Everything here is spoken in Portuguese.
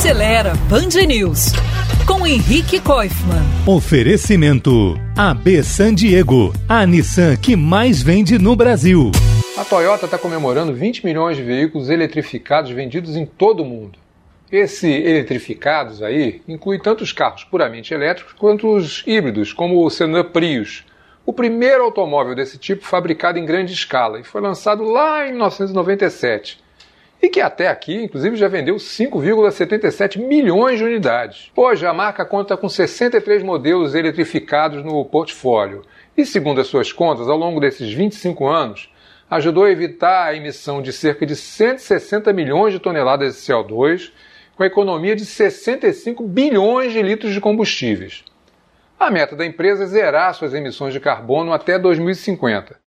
Acelera Band News com Henrique Koifman. Oferecimento AB San Diego, a Nissan que mais vende no Brasil. A Toyota está comemorando 20 milhões de veículos eletrificados vendidos em todo o mundo. Esse eletrificados aí inclui tanto os carros puramente elétricos quanto os híbridos, como o Sedan Prius, o primeiro automóvel desse tipo fabricado em grande escala e foi lançado lá em 1997 e que até aqui, inclusive, já vendeu 5,77 milhões de unidades. Hoje, a marca conta com 63 modelos eletrificados no portfólio e, segundo as suas contas, ao longo desses 25 anos, ajudou a evitar a emissão de cerca de 160 milhões de toneladas de CO2, com a economia de 65 bilhões de litros de combustíveis. A meta da empresa é zerar suas emissões de carbono até 2050.